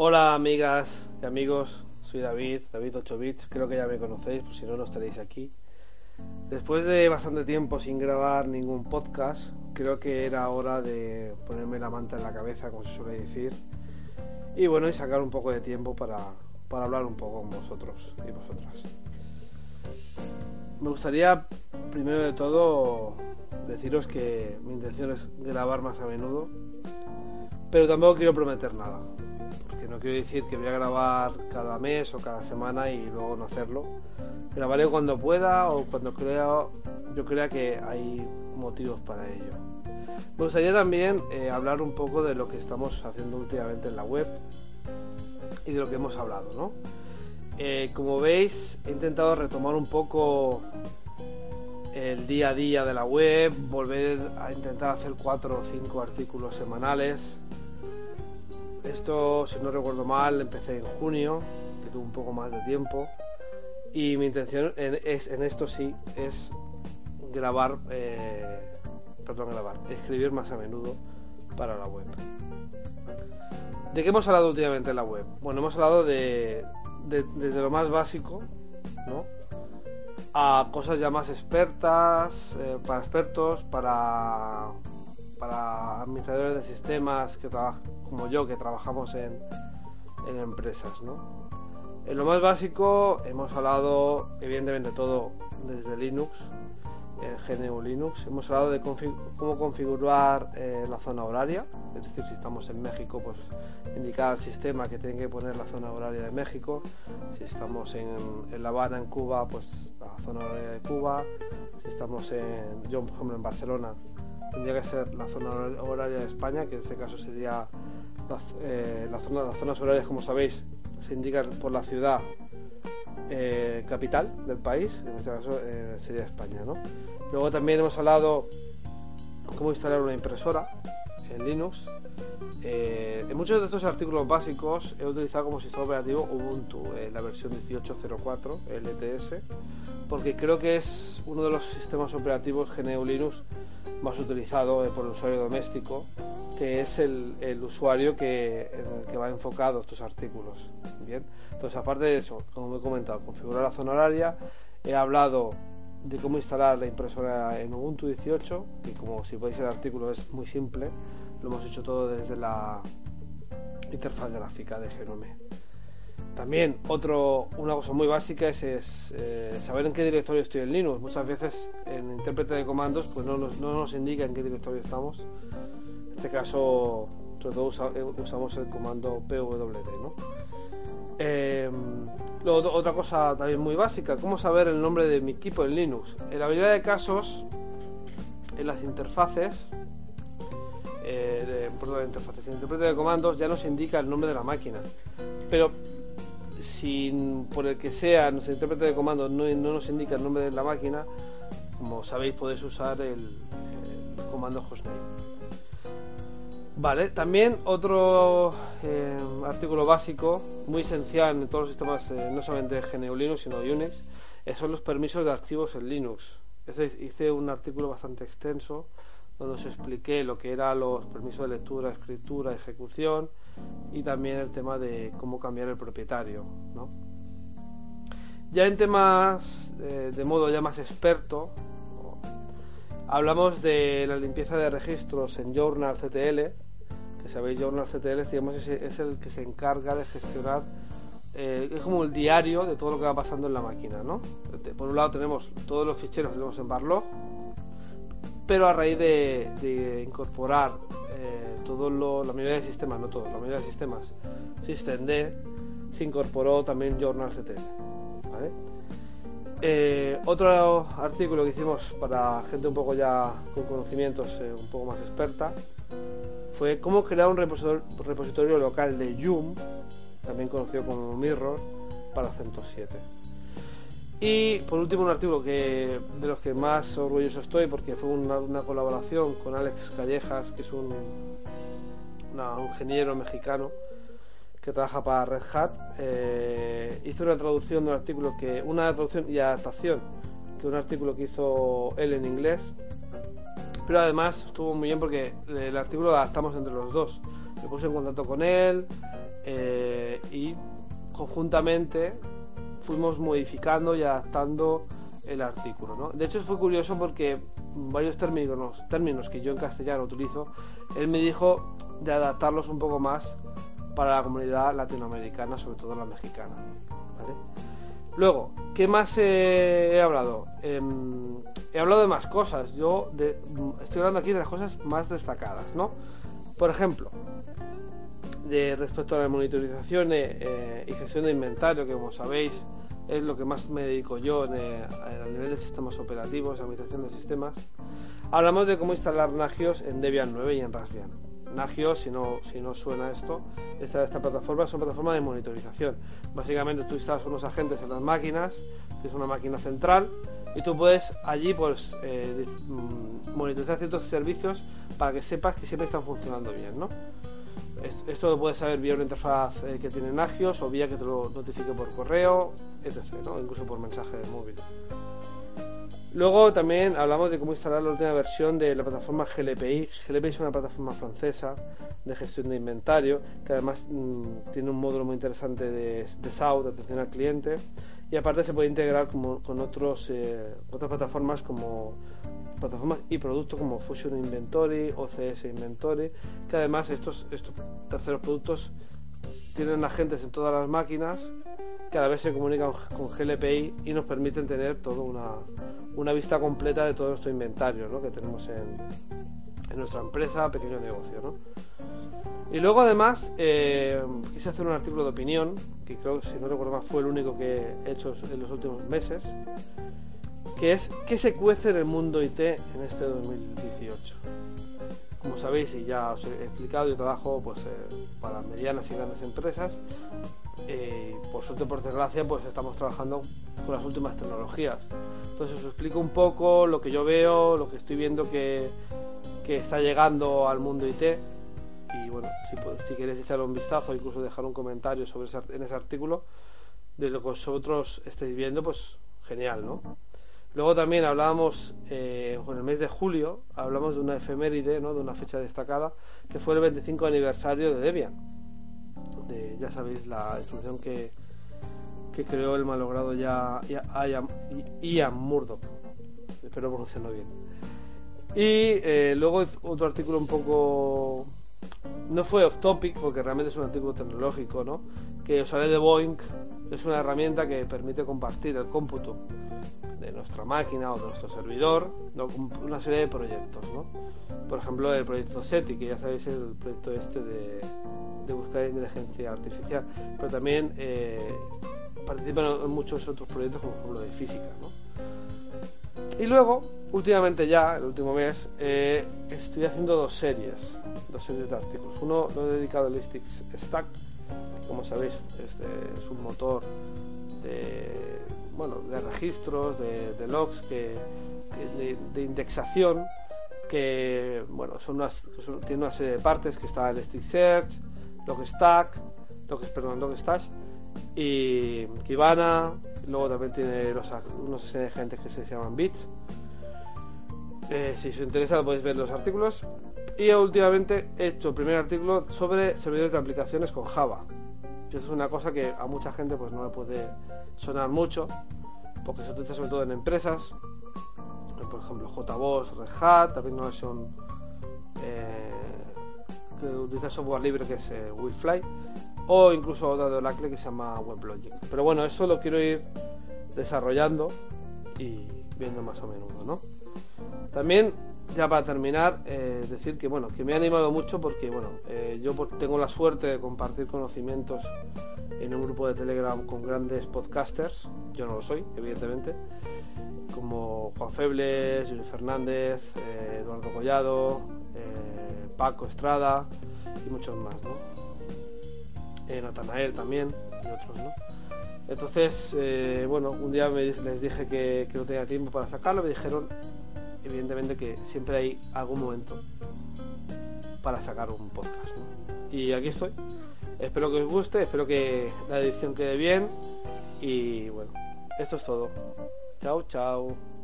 Hola amigas y amigos, soy David, David 8 bits, creo que ya me conocéis, pues si no, no estaréis aquí. Después de bastante tiempo sin grabar ningún podcast, creo que era hora de ponerme la manta en la cabeza, como se suele decir, y bueno, y sacar un poco de tiempo para, para hablar un poco con vosotros y vosotras. Me gustaría, primero de todo, deciros que mi intención es grabar más a menudo, pero tampoco quiero prometer nada, quiero decir que voy a grabar cada mes o cada semana y luego no hacerlo. Grabaré cuando pueda o cuando crea, yo crea que hay motivos para ello. Me gustaría también eh, hablar un poco de lo que estamos haciendo últimamente en la web y de lo que hemos hablado, ¿no? Eh, como veis, he intentado retomar un poco el día a día de la web, volver a intentar hacer cuatro o cinco artículos semanales. Esto, si no recuerdo mal, empecé en junio, que tuve un poco más de tiempo. Y mi intención en, es, en esto sí es grabar, eh, perdón, grabar, escribir más a menudo para la web. ¿De qué hemos hablado últimamente en la web? Bueno, hemos hablado de, de desde lo más básico, ¿no? a cosas ya más expertas, eh, para expertos, para, para administradores de sistemas que como yo que trabajamos en, en empresas. ¿no? En lo más básico hemos hablado evidentemente todo desde Linux, en GNU Linux. Hemos hablado de cómo configurar eh, la zona horaria, es decir, si estamos en México, pues indicar al sistema que tiene que poner la zona horaria de México. Si estamos en, en La Habana, en Cuba, pues la zona horaria de Cuba. Si estamos en, yo por ejemplo en Barcelona, tendría que ser la zona horaria de España, que en este caso sería eh, las zonas horarias, como sabéis, se indican por la ciudad eh, capital del país, en este caso eh, sería España. ¿no? Luego también hemos hablado cómo instalar una impresora en Linux. Eh, en muchos de estos artículos básicos he utilizado como sistema operativo Ubuntu, en la versión 18.04 LTS, porque creo que es uno de los sistemas operativos GNU Linux más utilizado por el usuario doméstico, que es el, el usuario que, en el que va enfocado estos artículos. Bien, entonces aparte de eso, como he comentado, configurar la zona horaria, he hablado de cómo instalar la impresora en Ubuntu 18, que como si podéis el artículo es muy simple, lo hemos hecho todo desde la interfaz gráfica de Genome. También otro, una cosa muy básica es, eh, saber en qué directorio estoy en Linux. Muchas veces en intérprete de comandos pues no nos, no nos indica en qué directorio estamos. En este caso, sobre todo eh, usamos el comando pwd. ¿no? Luego, otra cosa también muy básica, cómo saber el nombre de mi equipo en Linux. En la mayoría de casos, en las interfaces, de, perdón, interfaces, en intérprete de comandos ya nos indica el nombre de la máquina. Pero si por el que sea nuestro intérprete de comandos no, no, nos indica el nombre de la máquina, como sabéis podéis usar el, el comando hostname. Vale, también otro eh, artículo básico, muy esencial en todos los sistemas, eh, no solamente GNU Linux, sino Unix, eh, son los permisos de archivos en Linux. Hice un artículo bastante extenso donde os expliqué lo que eran los permisos de lectura, escritura, ejecución y también el tema de cómo cambiar el propietario. ¿no? Ya en temas eh, de modo ya más experto, hablamos de la limpieza de registros en Journal CTL, que sabéis Journal CTL digamos, es, es el que se encarga de gestionar eh, es como el diario de todo lo que va pasando en la máquina ¿no? por un lado tenemos todos los ficheros que tenemos en Barlog pero a raíz de, incorporar eh, todo lo, la mayoría de sistemas, no todos, la mayoría de sistemas SystemD, se incorporó también Journal CTL. Eh, otro artículo que hicimos para gente un poco ya con conocimientos eh, un poco más experta fue cómo crear un repositorio, repositorio local de Yum, también conocido como Mirror, para CentOS 7. Y por último un artículo que de los que más orgulloso estoy porque fue una, colaboración con Alex Callejas, que es un, un ingeniero mexicano que trabaja para Red Hat. Eh, hizo una traducción de un artículo que, una traducción y adaptación que un artículo que hizo él en inglés. Pero además estuvo muy bien porque el artículo lo adaptamos entre los dos. Me puse en contacto con él eh, y conjuntamente fuimos modificando y adaptando el artículo. ¿no? De hecho, fue curioso porque varios términos, términos que yo en castellano utilizo, él me dijo de adaptarlos un poco más para la comunidad latinoamericana, sobre todo la mexicana. Luego, ¿qué más he hablado? Em, he hablado de más cosas. Yo estoy hablando aquí de las cosas más destacadas, ¿no? Por ejemplo, de respecto a la monitorización eh, y gestión de inventario, que como sabéis es lo que más me dedico yo en, eh, a nivel de sistemas operativos, administración de sistemas, hablamos de cómo instalar Nagios en Debian 9 y en Raspbian. Nagios, si no, si no suena esto, esta, esta plataforma es una plataforma de monitorización. Básicamente tú instalas unos agentes en las máquinas, es una máquina central, y tú puedes allí pues eh, mm, monitorizar ciertos servicios para que sepas que siempre están funcionando bien, ¿no? Esto lo puedes saber vía una interfaz eh, que tiene Nagios o vía que te lo notifique por correo, etc. Incluso por mensaje de móvil. Luego también hablamos de cómo instalar la última versión de la plataforma GLPI. GLPI es una plataforma francesa de gestión de inventario que además mm, tiene un módulo muy interesante de, de SAU, de atención al cliente, y aparte se puede integrar con otros, eh, otras plataformas como plataformas y productos como Fusion Inventory, OCS Inventory, que además estos, estos terceros productos tienen agentes en todas las máquinas que a la vez se comunican con GLPI y nos permiten tener toda una, una vista completa de todo nuestro inventario ¿no? que tenemos en, en, nuestra empresa, pequeño negocio. ¿no? Y luego además eh, quise hacer un artículo de opinión, que creo, si no recuerdo más, fue el único que he hecho en los últimos meses, que es ¿qué se cuece en el mundo IT en este 2018? Como sabéis y ya os he explicado, yo trabajo pues, eh, para medianas y grandes empresas. Eh, por suerte, por desgracia, pues estamos trabajando con las últimas tecnologías. Entonces os explico un poco lo que yo veo, lo que estoy viendo que, que está llegando al mundo IT. Y bueno, si, si queréis echar un vistazo, incluso dejar un comentario sobre en ese artículo, de lo que vosotros estáis viendo, pues genial, ¿no? Luego también hablábamos, eh, en el mes de julio, hablamos de una efeméride, ¿no? de una fecha destacada, que fue el 25 aniversario de Debian. De, ya sabéis, la instrucción que, que creó el malogrado ya Ian, Ian Murdoch. Espero pronunciarlo bien. Y eh, luego otro artículo un poco... No fue off topic, porque realmente es un artículo tecnológico, ¿no? Que os hablé de Boeing. Es una herramienta que permite compartir el cómputo nuestra máquina o de nuestro servidor, una serie de proyectos, ¿no? Por ejemplo, el proyecto SETI, que ya sabéis es el proyecto este de, buscar inteligencia artificial, pero también eh, participan en muchos otros proyectos, como por ejemplo de física, ¿no? Y luego, últimamente ya, el último mes, eh, estoy haciendo dos series, dos series de artículos. Uno lo he dedicado al Listix Stack, como sabéis es, es un motor de bueno, de registros, de, logs, que, de, indexación, que bueno, son unas, tiene una serie de partes que está el Search, Logstack, Log, perdón, Logstash y Kibana, luego también tiene los, unos agentes que se llaman bits. Eh, si os interesa podéis ver los artículos. Y últimamente he hecho el primer artículo sobre servidores de aplicaciones con Java que es una cosa que a mucha gente pues no le puede sonar mucho, porque se utiliza sobre todo en empresas, por ejemplo JBoss, Red Hat, también una versión eh, que utiliza software libre que es eh, WeFly, o incluso otra de Oracle que se llama WebLogic. Pero bueno, eso lo quiero ir desarrollando y viendo más o menos, ¿no? También ya para terminar, eh, decir que bueno, que me ha animado mucho porque bueno, eh, yo tengo la suerte de compartir conocimientos en un grupo de Telegram con grandes podcasters, yo no lo soy, evidentemente, como Juan Febles, Luis Fernández, eh, Eduardo Collado, Paco Estrada y muchos más, ¿no? Natanael también y otros, ¿no? Entonces, bueno, un día les dije que, que no tenía tiempo para sacarlo, me dijeron evidentemente que siempre hay algún momento para sacar un podcast. Y aquí estoy. Espero que os guste, espero que la edición quede bien. Y bueno, esto es todo. Chao, chao.